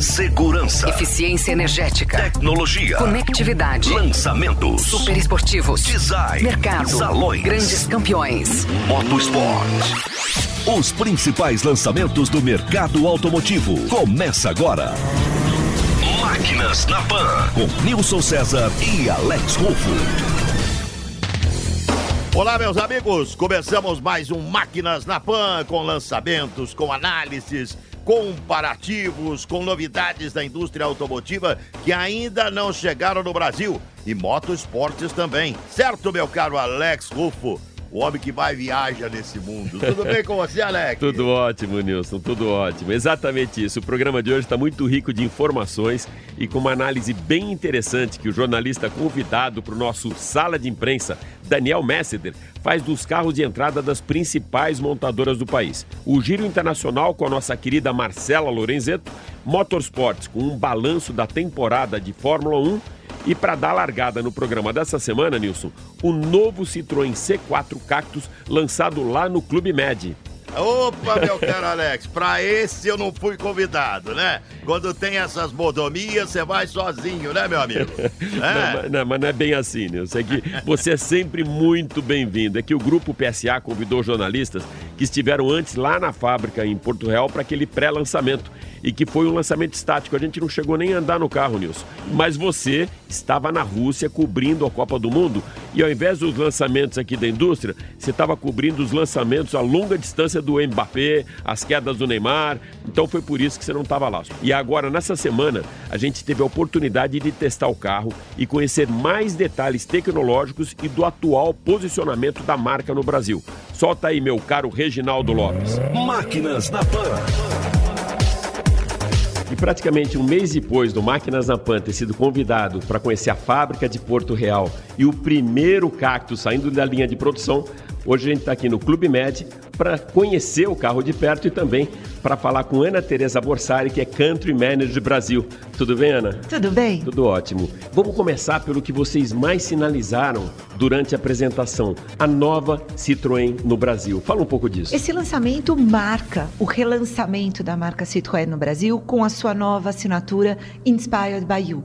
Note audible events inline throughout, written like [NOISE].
Segurança, Eficiência energética, tecnologia, conectividade, lançamentos, super esportivos, design, mercado, salões, grandes campeões. motosport. Os principais lançamentos do mercado automotivo. Começa agora. Máquinas na Pan, com Nilson César e Alex Rufo. Olá, meus amigos. Começamos mais um Máquinas na Pan com lançamentos, com análises, comparativos, com novidades da indústria automotiva que ainda não chegaram no Brasil e motoesportes também. Certo, meu caro Alex Rufo? O homem que vai viaja nesse mundo. Tudo bem com você, Alex? [LAUGHS] Tudo ótimo, Nilson, tudo ótimo. Exatamente isso. O programa de hoje está muito rico de informações e com uma análise bem interessante que o jornalista convidado para o nosso sala de imprensa, Daniel Messeder, faz dos carros de entrada das principais montadoras do país. O Giro Internacional com a nossa querida Marcela Lorenzeto, Motorsports com um balanço da temporada de Fórmula 1 e para dar largada no programa dessa semana, Nilson, o novo Citroën C4 Cactus lançado lá no Clube Med. Opa, meu caro Alex, pra esse eu não fui convidado, né? Quando tem essas modomias, você vai sozinho, né, meu amigo? [LAUGHS] Não, É. mas- não, mas não é bem assim, Nilson. É que você é sempre muito bem-vindo. É que o grupo PSA convidou jornalistas que estiveram antes lá na fábrica em Porto Real para aquele pré-lançamento. E que foi um lançamento estático. A gente não chegou nem a andar no carro, Nilson. Mas você estava na Rússia cobrindo a Copa do Mundo. E ao invés dos lançamentos aqui da indústria, você estava cobrindo os lançamentos a longa distância do Mbappé, as quedas do Neymar. Então foi por isso que você não estava lá. E agora, nessa semana, a gente teve a oportunidade de testar o carro e conhecer mais detalhes tecnológicos e do atual posicionamento da marca no Brasil. Solta aí, meu caro Reginaldo Lopes. Máquinas na Pan. Praticamente um mês depois do Máquinas na Pan ter sido convidado para conhecer a fábrica de Porto Real e o primeiro cacto saindo da linha de produção, hoje a gente está aqui no Clube Med para conhecer o carro de perto e também para falar com Ana Teresa Borsari, que é Country Manager Brasil. Tudo bem, Ana? Tudo bem? Tudo ótimo. Vamos começar pelo que vocês mais sinalizaram durante a apresentação, a nova Citroën no Brasil. Fala um pouco disso. Esse lançamento marca o relançamento da marca Citroën no Brasil com a sua nova assinatura Inspired by You.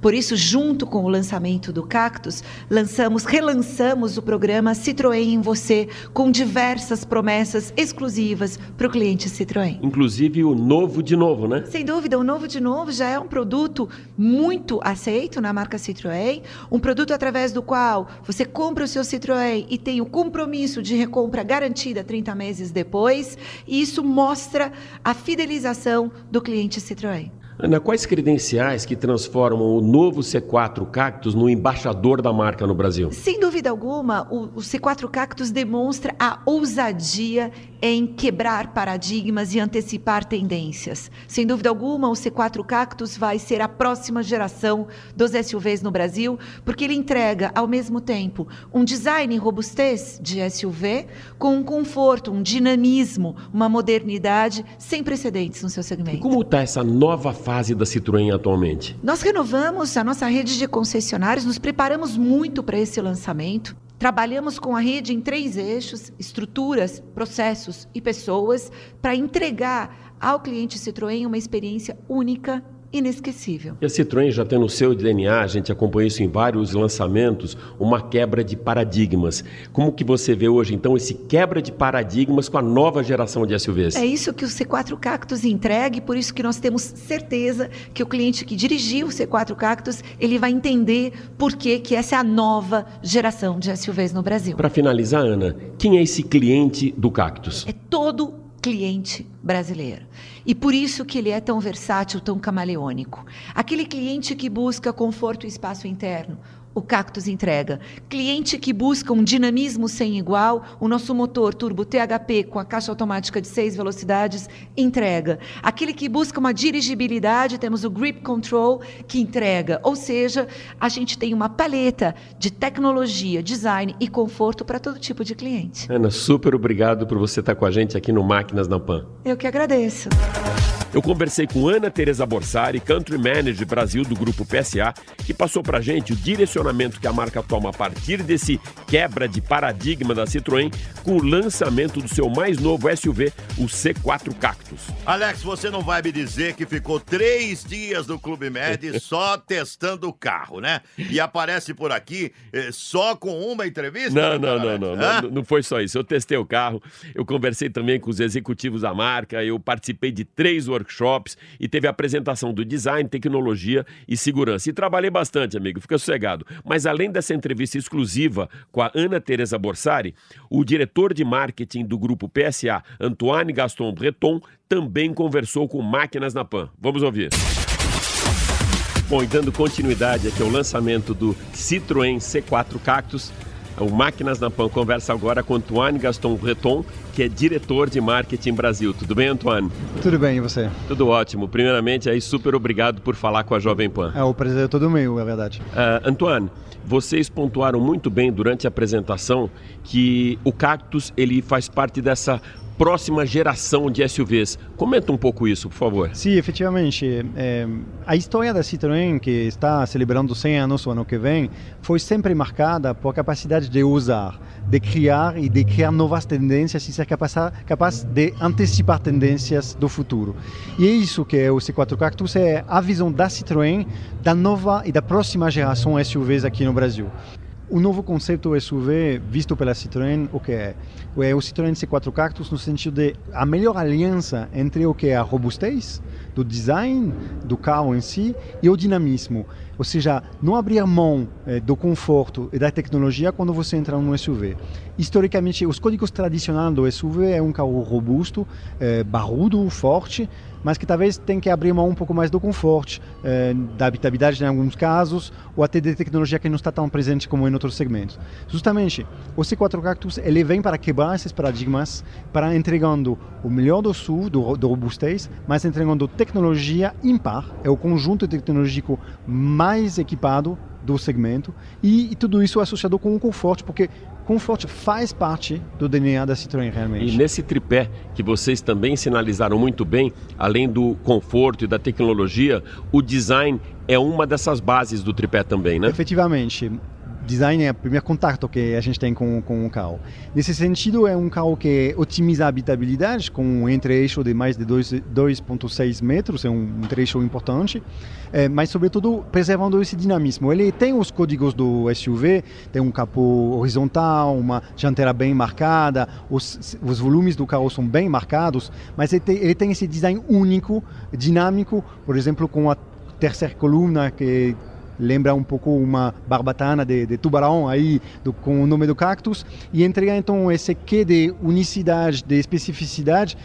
Por isso, junto com o lançamento do Cactus, lançamos, relançamos o programa Citroën em Você, com diversas promessas exclusivas para o cliente Citroën. Inclusive o novo de novo, né? Sem dúvida, o novo de novo já é um produto muito aceito na marca Citroën, um produto através do qual você compra o seu Citroën e tem o compromisso de recompra garantida 30 meses depois, e isso mostra a fidelização do cliente Citroën. Ana, quais credenciais que transformam o novo C4 Cactus no embaixador da marca no Brasil? Sem dúvida alguma, o, o C4 Cactus demonstra a ousadia em quebrar paradigmas e antecipar tendências. Sem dúvida alguma, o C4 Cactus vai ser a próxima geração dos SUVs no Brasil, porque ele entrega, ao mesmo tempo, um design e robustez de SUV, com um conforto, um dinamismo, uma modernidade sem precedentes no seu E segmento. como está essa nova fase da Citroën atualmente? Nós renovamos a nossa rede de concessionários, nos preparamos muito para esse lançamento. Trabalhamos com a rede em três eixos: estruturas, processos e pessoas, para entregar ao cliente Citroën uma experiência única, inesquecível. E a Citroën já tem no seu DNA, a gente acompanha isso em vários lançamentos, uma quebra de paradigmas. Como que você vê hoje, então, esse quebra de paradigmas com a nova geração de SUVs? É isso que o C4 Cactus entrega e por isso que nós temos certeza que o cliente que dirigiu o C4 Cactus, ele vai entender por que, que essa é a nova geração de SUVs no Brasil. Para finalizar, Ana, quem é esse cliente do Cactus? É todo cliente brasileiro. E por isso que ele é tão versátil, tão camaleônico. Aquele cliente que busca conforto e espaço interno, o Cactus entrega. Cliente que busca um dinamismo sem igual, o nosso motor turbo THP com a caixa automática de seis velocidades entrega. Aquele que busca uma dirigibilidade, temos o Grip Control que entrega. Ou seja, a gente tem uma paleta de tecnologia, design e conforto para todo tipo de cliente. Ana, super obrigado por você estar com a gente aqui no Máquinas na Pan. Eu que agradeço. Eu conversei com Ana Teresa Borsari, Country Manager Brasil do grupo PSA, que passou pra gente o direcionamento que a marca toma a partir desse quebra de paradigma da Citroën com o lançamento do seu mais novo SUV, o C4 Cactus. Alex, você não vai me dizer que ficou três dias no Clube Med [LAUGHS] só testando o carro, né? E aparece por aqui eh, só com uma entrevista? Não, não, não, não, não, não, não foi só isso. Eu testei o carro, eu conversei também com os executivos da marca, eu participei de três workshops e teve apresentação do design, tecnologia e segurança. E trabalhei bastante, amigo, fica sossegado. Mas além dessa entrevista exclusiva com a Ana Teresa Borsari, o diretor de marketing do grupo PSA, Antoine Gaston Breton, também conversou com Máquinas na Pan. Vamos ouvir. Bom, e dando continuidade aqui ao lançamento do Citroën C4 Cactus, o Máquinas na Pan conversa agora com Antoine Gaston Breton, que é diretor de marketing Brasil. Tudo bem, Antoine? Tudo bem, e você? Tudo ótimo. Primeiramente, aí super obrigado por falar com a Jovem Pan. É, o prazer é todo meu, é verdade. Uh, Antoine, vocês pontuaram muito bem durante a apresentação que o Cactus ele faz parte dessa próxima geração de SUVs. Comenta um pouco isso, por favor. Sim, efetivamente. É, a história da Citroën, que está celebrando 100 anos o ano que vem, foi sempre marcada por capacidade de usar, de criar e de criar novas tendências e ser capaz, capaz de antecipar tendências do futuro. E é isso que é o C4 Cactus, é a visão da Citroën da nova e da próxima geração SUVs aqui no Brasil o novo conceito SUV visto pela Citroën, o que é? É o Citroën C4 Cactus no sentido de a melhor aliança entre o que é a robustez do design do carro em si e o dinamismo. Ou seja, não abrir mão eh, do conforto e da tecnologia quando você entra num SUV. Historicamente, os códigos tradicionais do SUV é um carro robusto, eh, barrudo, forte, mas que talvez tenha que abrir mão um pouco mais do conforto, eh, da habitabilidade em alguns casos, ou até de tecnologia que não está tão presente como em outros segmentos. Justamente, o C4 Cactus ele vem para quebrar esses paradigmas, para entregando o melhor do SUV, do, do robustez, mas entregando tecnologia impar, é o conjunto tecnológico mais equipado do segmento e, e, tudo isso associado com o conforto, porque conforto faz parte do DNA da Citroën realmente. E nesse tripé que vocês também sinalizaram muito bem, além do conforto e da tecnologia, o design é uma dessas bases do tripé também, né? Efetivamente design é o primeiro contato que a gente tem com, com o carro. Nesse sentido, é um carro que otimiza a habitabilidade, com um entre-eixo de mais de 2,6 metros, é um, trecho importante, é, mas, sobretudo, preservando esse dinamismo. Ele tem os códigos do SUV, tem um capô horizontal, uma dianteira bem marcada, os, os volumes do carro são bem marcados, mas ele tem, ele tem esse design único, dinâmico, por exemplo, com a terceira coluna que lembra um pouco uma barbatana de, de tubarão aí do, com o nome do cactus e entrega então esse quê de unicidade, de especificidade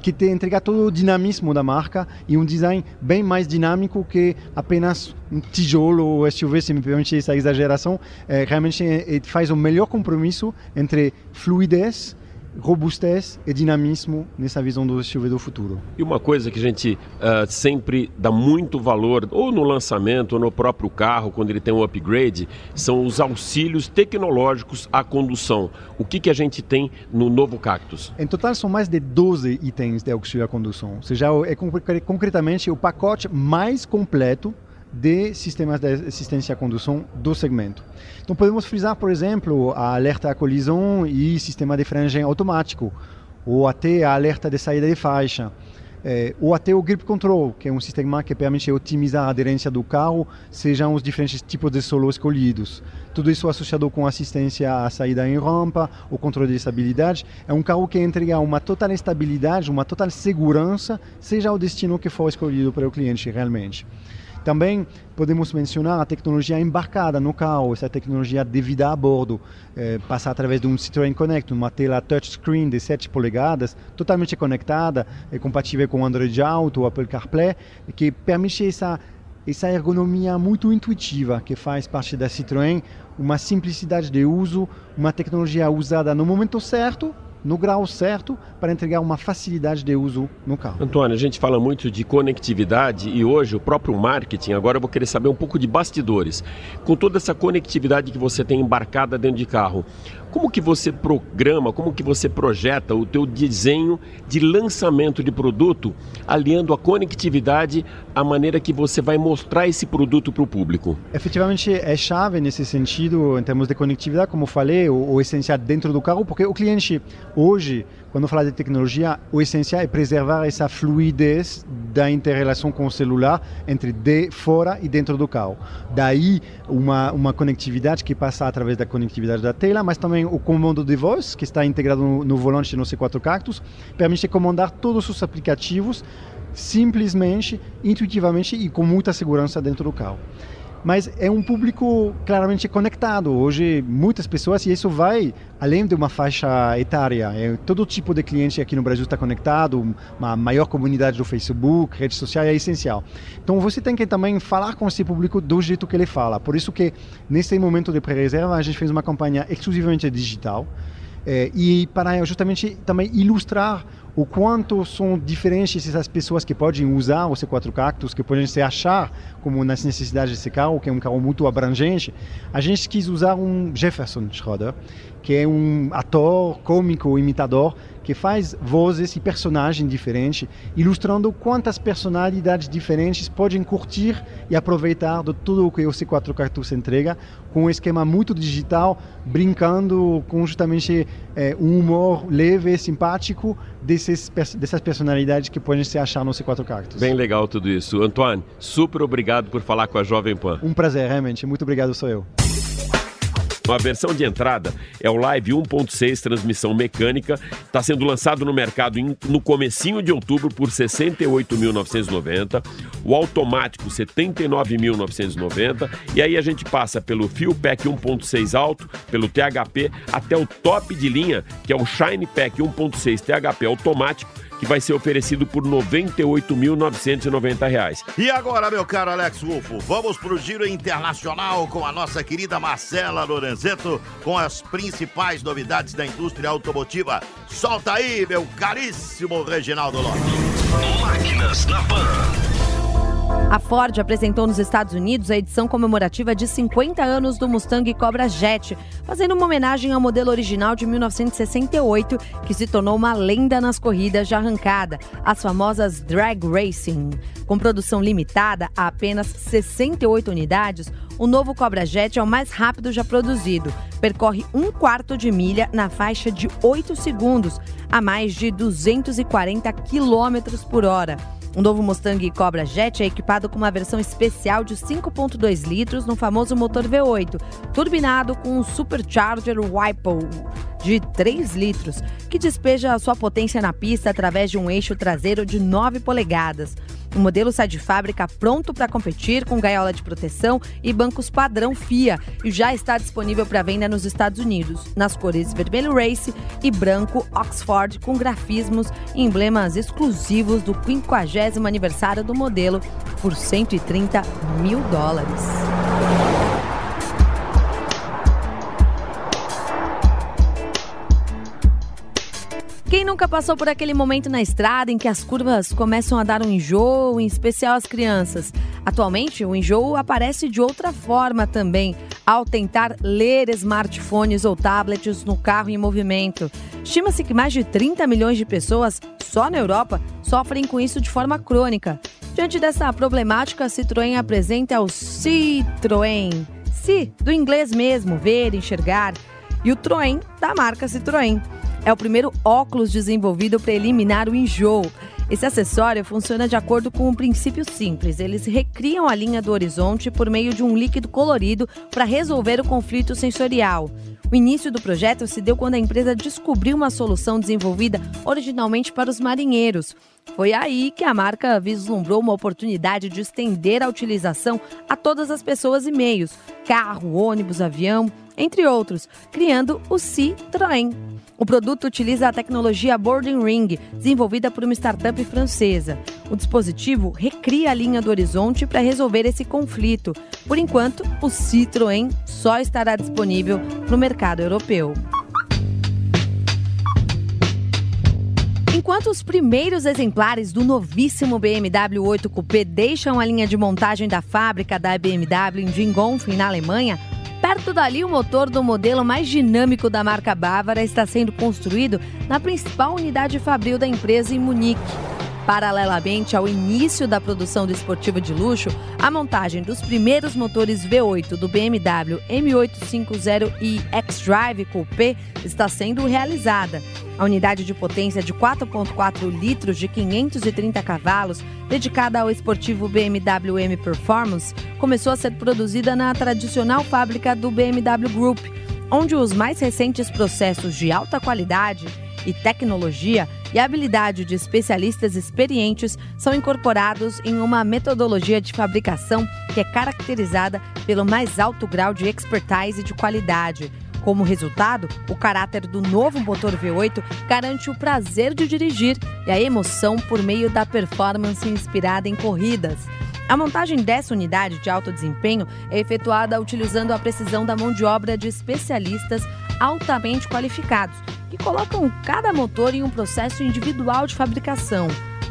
que te entrega todo o dinamismo da marca e um design bem mais dinâmico que apenas um tijolo ou SUV, se me permite essa exageração, é, realmente é, faz o melhor compromisso entre fluidez robustez e dinamismo nessa visão do SUV do futuro. E uma coisa que a gente uh, sempre dá muito valor, ou no lançamento, ou no próprio carro, quando ele tem um upgrade, são os auxílios tecnológicos à condução. O que, que a gente tem no novo Cactus? Em total, são mais de 12 itens de auxílio à condução. Ou seja, é concretamente o pacote mais completo de sistemas de assistência à condução do segmento. Então podemos frisar, por exemplo, a alerta à colisão e sistema de frenagem automático, ou até a alerta de saída de faixa, é, ou até o Grip Control, que é um sistema que permite otimizar a aderência do carro, sejam os diferentes tipos de solo escolhidos. Tudo isso associado com assistência à saída em rampa, o controle de estabilidade. É um carro que entrega uma total estabilidade, uma total segurança, seja o destino que for escolhido para o cliente realmente. Também podemos mencionar a tecnologia embarcada no carro, essa tecnologia de vida a bordo, é, passa através de um Citroën Connect, uma tela touchscreen de 7 polegadas, totalmente conectada, é compatível com Android Auto, Apple CarPlay, que permite essa essa ergonomia muito intuitiva que faz parte da Citroën, uma simplicidade de uso, uma tecnologia usada no momento certo no grau certo para entregar uma facilidade de uso no carro. Antônio, a gente fala muito de conectividade e hoje o próprio marketing, agora eu vou querer saber um pouco de bastidores. Com toda essa conectividade que você tem embarcada dentro de carro, como que você programa, como que você projeta o teu desenho de lançamento de produto, aliando a conectividade à maneira que você vai mostrar esse produto para o público? Efetivamente é chave nesse sentido, em termos de conectividade, como falei, o, o essencial dentro do carro, porque o cliente hoje quando fala de tecnologia, o essencial é preservar essa fluidez da interrelação com o celular entre de fora e dentro do carro. Daí uma, uma conectividade que passa através da conectividade da tela, mas também o comando de voz, que está integrado no, no volante no C4 Cactus, permite comandar todos os aplicativos simplesmente, intuitivamente e com muita segurança dentro do carro mas é um público claramente conectado. Hoje, muitas pessoas, e isso vai além de uma faixa etária. É, todo tipo de cliente aqui no Brasil está conectado, uma maior comunidade do Facebook, redes sociais é essencial. Então, você tem que também falar com esse público do jeito que ele fala. Por isso que, nesse momento de pré-reserva, a gente fez uma campanha exclusivamente digital, é, e para justamente também ilustrar o quanto são diferentes essas pessoas que podem usar o C4 Cactus, que podem se achar como nas necessidades desse carro, que é um carro muito abrangente. A gente quis usar um Jefferson Schroeder, que é um ator cômico, imitador, que faz vozes e personagens diferentes, ilustrando quantas personalidades diferentes podem curtir e aproveitar de tudo o que o C4 Cactus entrega, com um esquema muito digital, brincando com justamente é, um humor leve, simpático desses, dessas personalidades que podem se achar no C4 Cactus. Bem legal tudo isso. Antoine, super obrigado por falar com a Jovem Pan. Um prazer, realmente. Muito obrigado, sou eu. A versão de entrada é o Live 1.6 transmissão mecânica, está sendo lançado no mercado em, no comecinho de outubro por 68.990, o automático 79.990 e aí a gente passa pelo Fuel Pack 1.6 alto, pelo THP até o top de linha, que é o Shine Pack 1.6 THP automático que vai ser oferecido por R$ 98.990. E agora, meu caro Alex Rufo, vamos para o Giro Internacional com a nossa querida Marcela Lorenzeto com as principais novidades da indústria automotiva. Solta aí, meu caríssimo Reginaldo Lopes. Máquinas na Pan. A Ford apresentou nos Estados Unidos a edição comemorativa de 50 anos do Mustang Cobra Jet, fazendo uma homenagem ao modelo original de 1968, que se tornou uma lenda nas corridas de arrancada, as famosas drag racing. Com produção limitada a apenas 68 unidades, o novo Cobra Jet é o mais rápido já produzido. Percorre um quarto de milha na faixa de 8 segundos, a mais de 240 km por hora. O novo Mustang Cobra Jet é equipado com uma versão especial de 5.2 litros no famoso motor V8, turbinado com um supercharger Whipple de 3 litros, que despeja a sua potência na pista através de um eixo traseiro de 9 polegadas. O modelo sai de fábrica pronto para competir com gaiola de proteção e bancos padrão FIA e já está disponível para venda nos Estados Unidos, nas cores vermelho race e branco Oxford, com grafismos e emblemas exclusivos do 50 aniversário do modelo por 130 mil dólares. Nunca passou por aquele momento na estrada em que as curvas começam a dar um enjoo, em especial as crianças? Atualmente, o enjoo aparece de outra forma também, ao tentar ler smartphones ou tablets no carro em movimento. Estima-se que mais de 30 milhões de pessoas, só na Europa, sofrem com isso de forma crônica. Diante dessa problemática, a Citroën apresenta o Citroën. Si, do inglês mesmo, ver, enxergar, e o Troen, da marca Citroën. É o primeiro óculos desenvolvido para eliminar o enjoo. Esse acessório funciona de acordo com um princípio simples. Eles recriam a linha do horizonte por meio de um líquido colorido para resolver o conflito sensorial. O início do projeto se deu quando a empresa descobriu uma solução desenvolvida originalmente para os marinheiros. Foi aí que a marca vislumbrou uma oportunidade de estender a utilização a todas as pessoas e meios: carro, ônibus, avião, entre outros, criando o Citroën. O produto utiliza a tecnologia Boarding Ring, desenvolvida por uma startup francesa. O dispositivo recria a linha do horizonte para resolver esse conflito. Por enquanto, o Citroën só estará disponível no mercado europeu. Enquanto os primeiros exemplares do novíssimo BMW 8 Coupé deixam a linha de montagem da fábrica da BMW em Gingonfen, na Alemanha, perto dali o motor do modelo mais dinâmico da marca bávara está sendo construído na principal unidade fabril da empresa em Munique. Paralelamente ao início da produção do esportivo de luxo, a montagem dos primeiros motores V8 do BMW M850i X-Drive Coupé está sendo realizada. A unidade de potência de 4.4 litros de 530 cavalos, dedicada ao esportivo BMW M Performance, começou a ser produzida na tradicional fábrica do BMW Group, onde os mais recentes processos de alta qualidade e tecnologia e a habilidade de especialistas experientes são incorporados em uma metodologia de fabricação que é caracterizada pelo mais alto grau de expertise e de qualidade. Como resultado, o caráter do novo motor V8 garante o prazer de dirigir e a emoção por meio da performance inspirada em corridas. A montagem dessa unidade de alto desempenho é efetuada utilizando a precisão da mão de obra de especialistas altamente qualificados, que colocam cada motor em um processo individual de fabricação.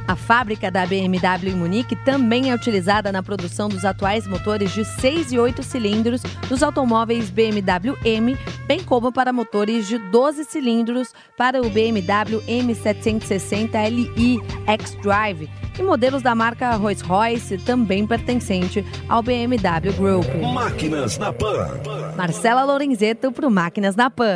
A fábrica da BMW em Munique também é utilizada na produção dos atuais motores de 6 e 8 cilindros dos automóveis BMW M, bem como para motores de 12 cilindros para o BMW M760 Li X-Drive e modelos da marca Rolls-Royce, também pertencente ao BMW Group. Máquinas na Pan. Marcela Lorenzeto para o Máquinas na Pan.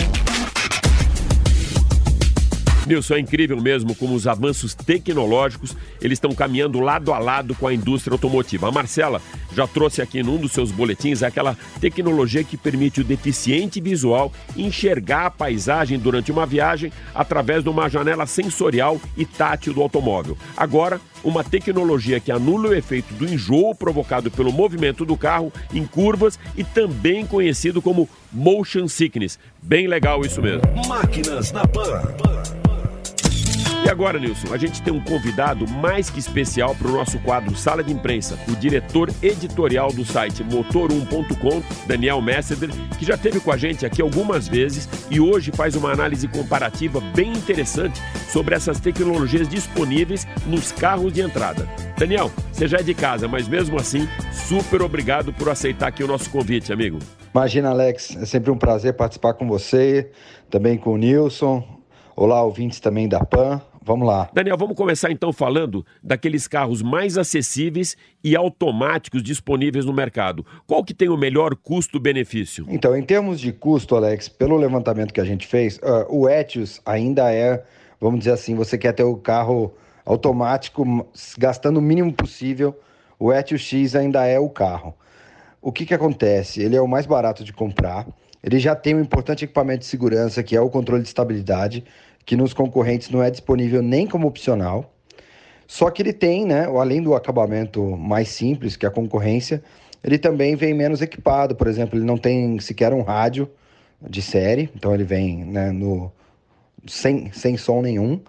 Nilson, é incrível mesmo como os avanços tecnológicos eles estão caminhando lado a lado com a indústria automotiva. A Marcela já trouxe aqui num dos seus boletins aquela tecnologia que permite o deficiente visual enxergar a paisagem durante uma viagem através de uma janela sensorial e tátil do automóvel. Agora, uma tecnologia que anula o efeito do enjoo provocado pelo movimento do carro em curvas e também conhecido como motion sickness. Bem legal isso mesmo. Máquinas na Pan. E agora, Nilson, a gente tem um convidado mais que especial para o nosso quadro Sala de Imprensa, o diretor editorial do site motor1.com, Daniel Messeder, que já esteve com a gente aqui algumas vezes e hoje faz uma análise comparativa bem interessante sobre essas tecnologias disponíveis nos carros de entrada. Daniel, você já é de casa, mas mesmo assim, super obrigado por aceitar aqui o nosso convite, amigo. Imagina, Alex, é sempre um prazer participar com você, também com o Nilson. Olá, ouvintes também da PAN. Vamos lá. Daniel, vamos começar então falando daqueles carros mais acessíveis e automáticos disponíveis no mercado. Qual que tem o melhor custo-benefício? Então, em termos de custo, Alex, pelo levantamento que a gente fez, uh, o Etios ainda é, vamos dizer assim, você quer ter o carro automático gastando o mínimo possível, o Etios X ainda é o carro. O que, que acontece? Ele é o mais barato de comprar, ele já tem um importante equipamento de segurança, que é o controle de estabilidade, que nos concorrentes não é disponível nem como opcional. Só que ele tem, né, além do acabamento mais simples que a concorrência, ele também vem menos equipado. Por exemplo, ele não tem sequer um rádio de série, então ele vem né, no, sem, sem som nenhum.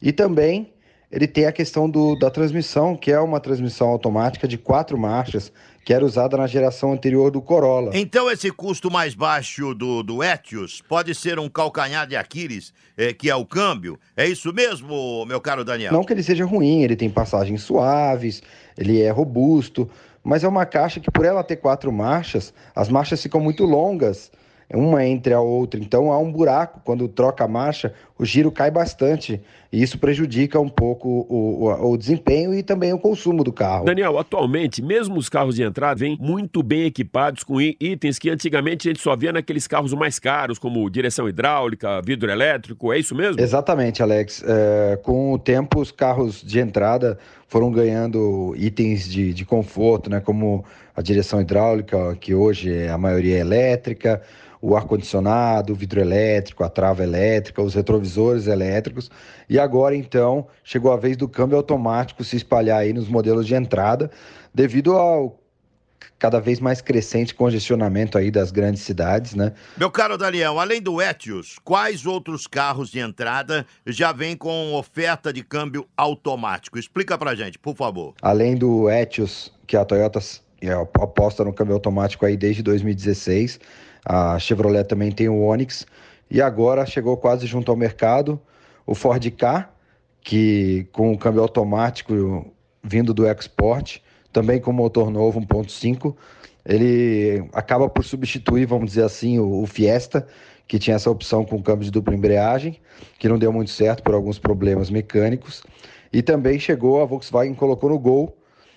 E também ele tem a questão do, da transmissão, que é uma transmissão automática de quatro marchas, que era usada na geração anterior do Corolla. Então esse custo mais baixo do, do Etios pode ser um calcanhar de Aquiles, é, que é o câmbio? É isso mesmo, meu caro Daniel? Não que ele seja ruim, ele tem passagens suaves, ele é robusto, mas é uma caixa que por ela ter quatro marchas, as marchas ficam muito longas uma entre a outra. Então há um buraco quando troca a marcha, o giro cai bastante e isso prejudica um pouco o, o, o, desempenho e também o consumo do carro. Daniel, atualmente, mesmo os carros de entrada vêm muito bem equipados com itens que antigamente a gente só via naqueles carros mais caros, como direção hidráulica, vidro elétrico, é isso mesmo? Exatamente, Alex. É, com o tempo, os carros de entrada foram ganhando itens de, de conforto, né, como a direção hidráulica, que hoje é, a maioria é elétrica, o ar-condicionado, o vidro elétrico, a trava elétrica, os retrovisores elétricos. E agora, então, chegou a vez do câmbio automático se espalhar aí nos modelos de entrada, devido ao cada vez mais crescente congestionamento aí das grandes cidades, né? Meu caro Daniel, além do Etios, quais outros carros de entrada já vêm com oferta de câmbio automático? Explica pra gente, por favor. Além do Etios, que a Toyota é, aposta no câmbio automático aí desde 2016, a Chevrolet também tem o Onix e agora chegou quase junto ao mercado o Ford Ka, que com o câmbio automático vindo do Export, também com motor novo 1.5, ele acaba por substituir, vamos dizer assim, o Fiesta, que tinha essa opção com câmbio de dupla embreagem, que não deu muito certo por alguns problemas mecânicos. E também chegou, a Volkswagen colocou no Gol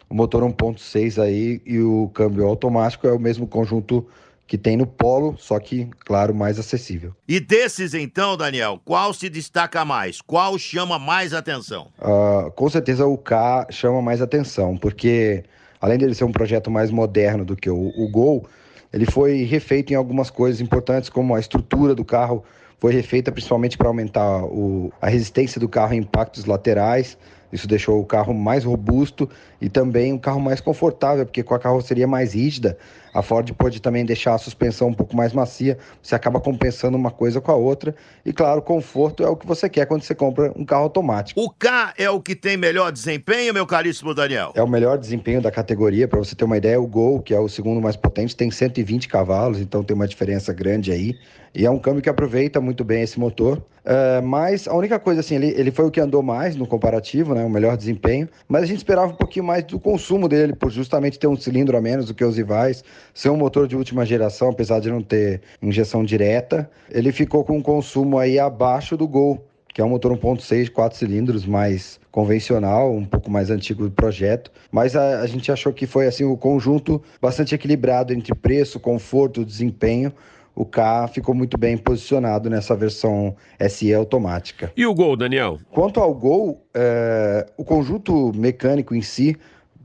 o motor 1.6 aí e o câmbio automático é o mesmo conjunto que tem no Polo, só que, claro, mais acessível. E desses, então, Daniel, qual se destaca mais? Qual chama mais atenção? Uh, com certeza o K chama mais atenção, porque além dele ser um projeto mais moderno do que o, o Gol, ele foi refeito em algumas coisas importantes, como a estrutura do carro foi refeita principalmente para aumentar o, a resistência do carro em impactos laterais, isso deixou o carro mais robusto e também um carro mais confortável, porque com a carroceria mais rígida, a Ford pode também deixar a suspensão um pouco mais macia, você acaba compensando uma coisa com a outra. E claro, conforto é o que você quer quando você compra um carro automático. O K é o que tem melhor desempenho, meu caríssimo Daniel? É o melhor desempenho da categoria, para você ter uma ideia, o Gol, que é o segundo mais potente, tem 120 cavalos, então tem uma diferença grande aí. E é um câmbio que aproveita muito bem esse motor. Uh, mas a única coisa, assim, ele, ele foi o que andou mais no comparativo, né? O melhor desempenho. Mas a gente esperava um pouquinho mais do consumo dele, por justamente ter um cilindro a menos do que os rivais, ser um motor de última geração, apesar de não ter injeção direta. Ele ficou com um consumo aí abaixo do Gol, que é um motor 1.6, 4 cilindros, mais convencional, um pouco mais antigo do projeto. Mas a, a gente achou que foi assim o um conjunto bastante equilibrado entre preço, conforto, desempenho o K ficou muito bem posicionado nessa versão SE automática. E o Gol, Daniel? Quanto ao Gol, é, o conjunto mecânico em si,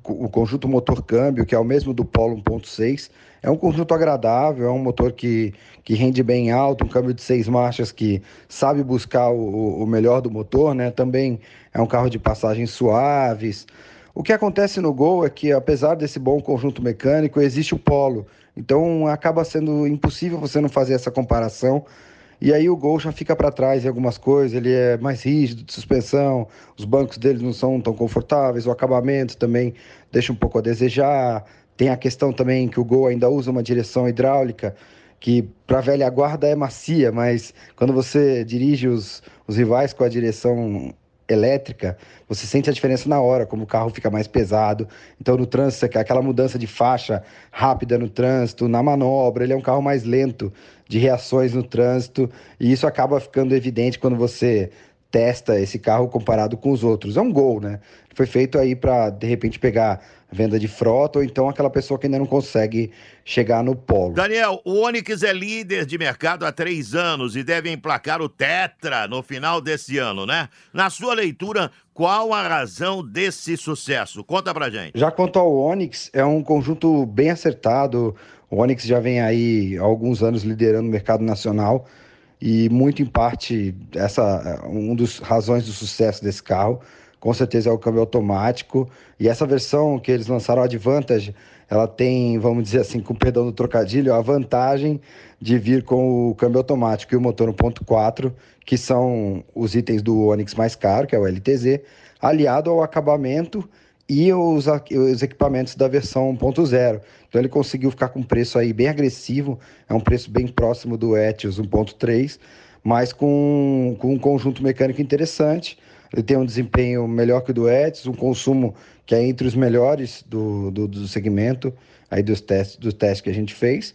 o conjunto motor-câmbio, que é o mesmo do Polo 1.6, é um conjunto agradável, é um motor que, que rende bem alto, um câmbio de seis marchas que sabe buscar o, o melhor do motor, né? Também é um carro de passagens suaves. O que acontece no Gol é que, apesar desse bom conjunto mecânico, existe o Polo, então acaba sendo impossível você não fazer essa comparação. E aí o Gol já fica para trás em algumas coisas, ele é mais rígido de suspensão, os bancos dele não são tão confortáveis, o acabamento também deixa um pouco a desejar. Tem a questão também que o Gol ainda usa uma direção hidráulica que para velha guarda é macia, mas quando você dirige os, os rivais com a direção elétrica, você sente a diferença na hora, como o carro fica mais pesado. Então, no trânsito, aquela mudança de faixa rápida no trânsito, na manobra, ele é um carro mais lento de reações no trânsito, e isso acaba ficando evidente quando você testa esse carro comparado com os outros. É um gol, né? Foi feito aí para de repente pegar venda de frota ou então aquela pessoa que ainda não consegue chegar no polo. Daniel, o Onix é líder de mercado há três anos e deve emplacar o Tetra no final desse ano, né? Na sua leitura, qual a razão desse sucesso? Conta pra gente. Já quanto ao Onix, é um conjunto bem acertado. O Onix já vem aí há alguns anos liderando o mercado nacional e muito em parte essa um dos razões do sucesso desse carro com certeza é o câmbio automático. E essa versão que eles lançaram, a Advantage, ela tem, vamos dizer assim, com perdão do trocadilho, a vantagem de vir com o câmbio automático e o motor 1.4, que são os itens do Onix mais caro, que é o LTZ, aliado ao acabamento e os, os equipamentos da versão 1.0. Então ele conseguiu ficar com um preço aí bem agressivo, é um preço bem próximo do Etios 1.3, mas com, com um conjunto mecânico interessante ele tem um desempenho melhor que o do Etios, um consumo que é entre os melhores do, do, do segmento, aí dos testes, dos testes que a gente fez.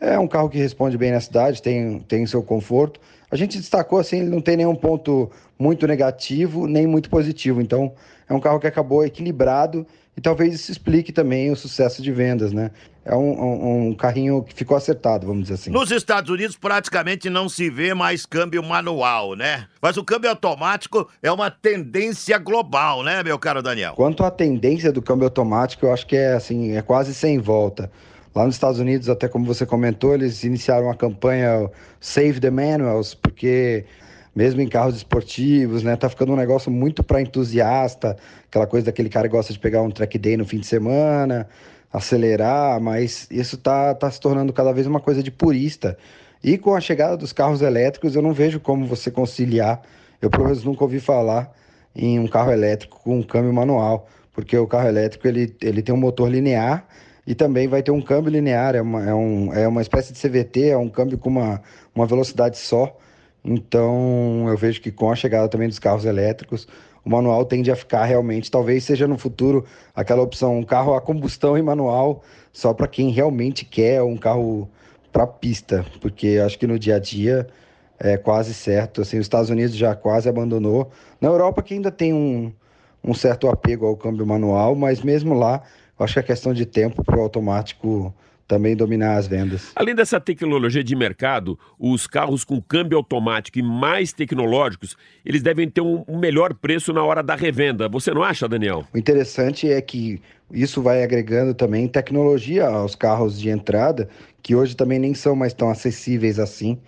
É um carro que responde bem na cidade, tem, tem seu conforto. A gente destacou assim, ele não tem nenhum ponto muito negativo, nem muito positivo. Então, é um carro que acabou equilibrado e talvez isso explique também o sucesso de vendas, né? É um, um, um, carrinho que ficou acertado, vamos dizer assim. Nos Estados Unidos praticamente não se vê mais câmbio manual, né? Mas o câmbio automático é uma tendência global, né, meu caro Daniel? Quanto à tendência do câmbio automático, eu acho que é assim, é quase sem volta. Lá nos Estados Unidos, até como você comentou, eles iniciaram a campanha Save the Manuals, porque mesmo em carros esportivos, né? Tá ficando um negócio muito para entusiasta, aquela coisa daquele cara que gosta de pegar um track day no fim de semana. acelerar, mas isso está tá se tornando cada vez uma coisa de purista. E com a chegada dos carros elétricos, eu não vejo como você conciliar. Eu, pelo menos, nunca ouvi falar em um carro elétrico com um câmbio manual, porque o carro elétrico ele, ele tem um motor linear e também vai ter um câmbio linear, é uma, é um, é uma espécie de CVT, é um câmbio com uma, uma velocidade só. Então, eu vejo que com a chegada também dos carros elétricos, o manual tende a ficar realmente, talvez seja no futuro aquela opção, um carro a combustão e manual, só para quem realmente quer um carro para pista, porque acho que no dia a dia é quase certo. Assim, os Estados Unidos já quase abandonou. Na Europa que ainda tem um, um certo apego ao câmbio manual, mas mesmo lá, acho que é questão de tempo para o automático também dominar as vendas. Além dessa tecnologia de mercado, os carros com câmbio automático e mais tecnológicos, eles devem ter um, um melhor preço na hora da revenda. Você não acha, Daniel? O interessante é que isso vai agregando também tecnologia aos carros de entrada, que hoje também nem são mais tão acessíveis assim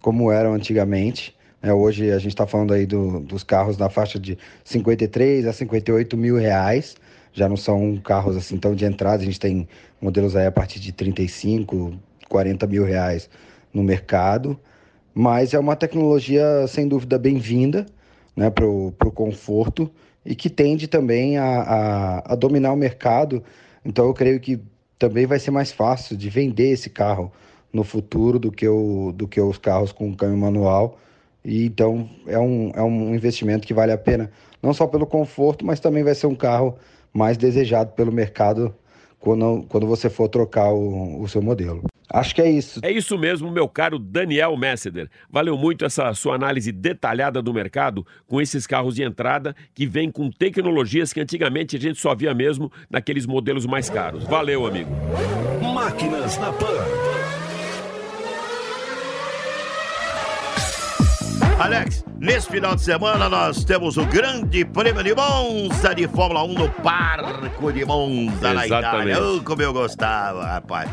como eram antigamente. É, hoje a gente está falando aí do, dos carros na faixa de 53 a 58 mil reais. Já não são carros assim tão de entrada. A gente tem modelos aí a partir de 35, 40 mil reais no mercado. Mas é uma tecnologia sem dúvida bem-vinda né, para o conforto e que tende também a, a, a dominar o mercado. Então eu creio que também vai ser mais fácil de vender esse carro no futuro do que, o, do que os carros com câmbio manual. E então é um, é um investimento que vale a pena, não só pelo conforto, mas também vai ser um carro mais desejado pelo mercado quando, quando você for trocar o, o seu modelo. Acho que é isso. É isso mesmo, meu caro Daniel Messeder. Valeu muito essa sua análise detalhada do mercado com esses carros de entrada que vêm com tecnologias que antigamente a gente só via mesmo naqueles modelos mais caros. Valeu, amigo. Máquinas na Pan. Alex, nesse final de semana nós temos o grande prêmio de Monza de Fórmula 1 no Parco de Monza, na Itália. Oh, como eu gostava, rapaz.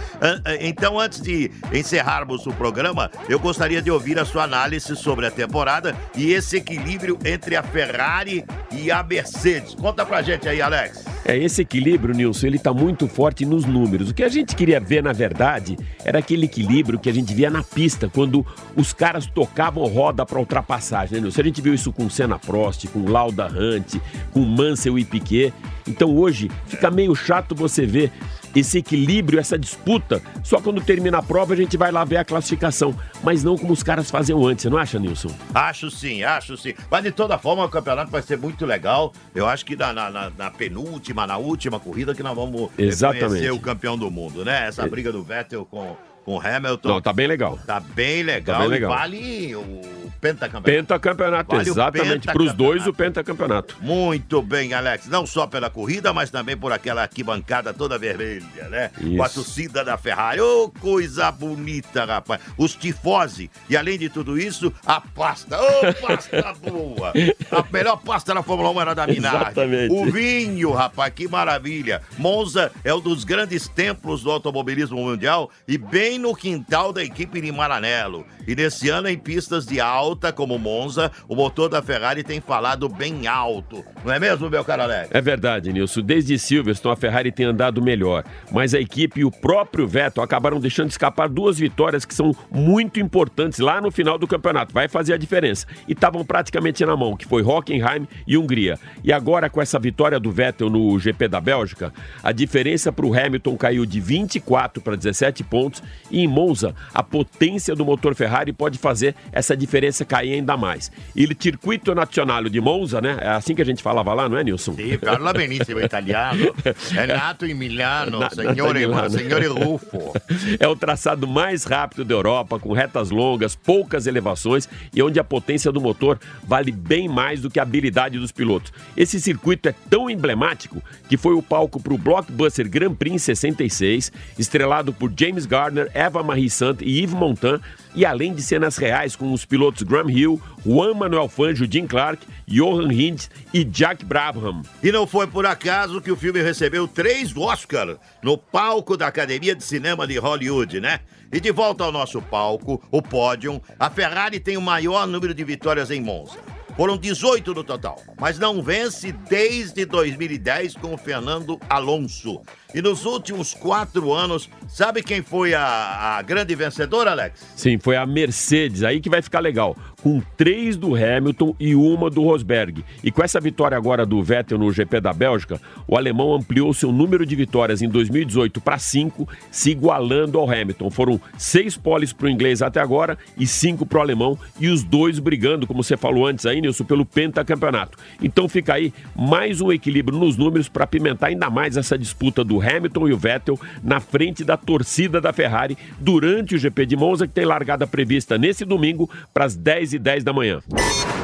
Então, antes de encerrarmos o programa, eu gostaria de ouvir a sua análise sobre a temporada e esse equilíbrio entre a Ferrari e a Mercedes. Conta pra gente aí, Alex. É, esse equilíbrio, Nilson, ele tá muito forte nos números. O que a gente queria ver, na verdade, era aquele equilíbrio que a gente via na pista, quando os caras tocavam roda para ultrapassagem, né, Nilson? A gente viu isso com Senna Prost, com Lauda Hunt, com Mansell e Piquet. Então hoje fica meio chato você ver esse equilíbrio, essa disputa. Só quando termina a prova a gente vai lá ver a classificação, mas não como os caras faziam antes, você não acha, Nilson? Acho sim, acho sim. Mas de toda forma o campeonato vai ser muito legal. Eu acho que na, na, na penúltima, na última corrida que nós vamos Exatamente. conhecer o campeão do mundo, né? Essa briga do Vettel com com Hamilton. Não, tá bem legal. Tá bem legal. Tá bem legal. vale o pentacampeonato. Pentacampeonato, Vale exatamente. Para os dois, o pentacampeonato. Muito bem, Alex. Não só pela corrida, mas também por aquela arquibancada toda vermelha, né? Isso. Com a torcida da Ferrari. Ô, coisa bonita, rapaz. Os tifose. E além de tudo isso, a pasta. Ô, pasta [LAUGHS] boa. A melhor pasta da Fórmula 1 era da Minardi. Exatamente. O vinho, rapaz, que maravilha. Monza é um dos grandes templos do automobilismo mundial e bem no quintal da equipe de Maranello. E nesse ano, em pistas de alta, como Monza, o motor da Ferrari tem falado bem alto. Não é mesmo, meu caro Alex? É verdade, Nilson. Desde Silverstone, a Ferrari tem andado melhor. Mas a equipe e o próprio Vettel acabaram deixando escapar duas vitórias que são muito importantes lá no final do campeonato. Vai fazer a diferença. E estavam praticamente na mão, que foi Hockenheim e Hungria. E agora, com essa vitória do Vettel no GP da Bélgica, a diferença para o Hamilton caiu de 24 para 17 pontos. E em Monza, a potência do motor Ferrari pode fazer essa diferença cair ainda mais. Il Circuito Nazionale de Monza, né? É assim que a gente falava lá, não é, Nilson? Sì, parla benissimo italiano. È [LAUGHS] nato in Milano, Na- signore Ruffo. É o traçado mais rápido da Europa, com retas longas, poucas elevações e onde a potência do motor vale bem mais do que a habilidade dos pilotos. Esse circuito é tão emblemático que foi o palco para o Blockbuster Grand Prix em 66, estrelado por James Gardner, Eva Marie Sant e Yves Montand, e além de cenas reais com os pilotos Graham Hill, Juan Manuel Fangio, Jim Clark, Johan Hintz e Jack Brabham. E não foi por acaso que o filme recebeu três Oscars no palco da Academia de Cinema de Hollywood, né? E de volta ao nosso palco, o pódio, a Ferrari tem o maior número de vitórias em Monza. Foram 18 no total, mas não vence desde 2010 com o Fernando Alonso. E nos últimos quatro anos, sabe quem foi a, a grande vencedora, Alex? Sim, foi a Mercedes, aí que vai ficar legal. Com três do Hamilton e uma do Rosberg. E com essa vitória agora do Vettel no GP da Bélgica, o alemão ampliou seu número de vitórias em 2018 para cinco, se igualando ao Hamilton. Foram seis poles para o inglês até agora e cinco para o alemão, e os dois brigando, como você falou antes aí, Nilson, pelo pentacampeonato. Então fica aí mais um equilíbrio nos números para pimentar ainda mais essa disputa do Hamilton e o Vettel na frente da torcida da Ferrari durante o GP de Monza, que tem largada prevista nesse domingo para as 10 e 10 da manhã.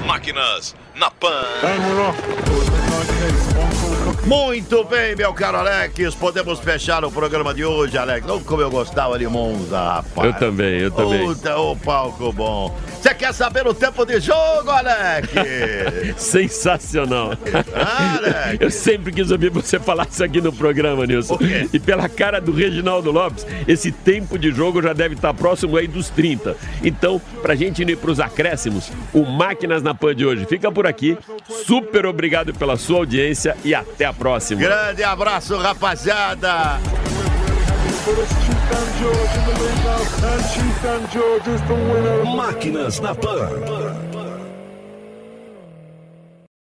Máquinas na Pan. Muito bem, meu caro Alex. Podemos fechar o programa de hoje, Alex. Oh, como eu gostava de Monza, rapaz. Eu também, eu também. Puta, o palco bom. Você quer saber o tempo de jogo, Alex? [LAUGHS] Sensacional. Alex. Eu sempre quis ouvir você falar isso aqui no programa, Nilson. E pela cara do Reginaldo Lopes, esse tempo de jogo já deve estar próximo aí dos 30. Então, pra gente ir pros acréscimos, o Máquinas na Pan de hoje fica por aqui. Super obrigado pela sua audiência e até a próxima. Grande abraço, rapaziada. Máquinas na Pan.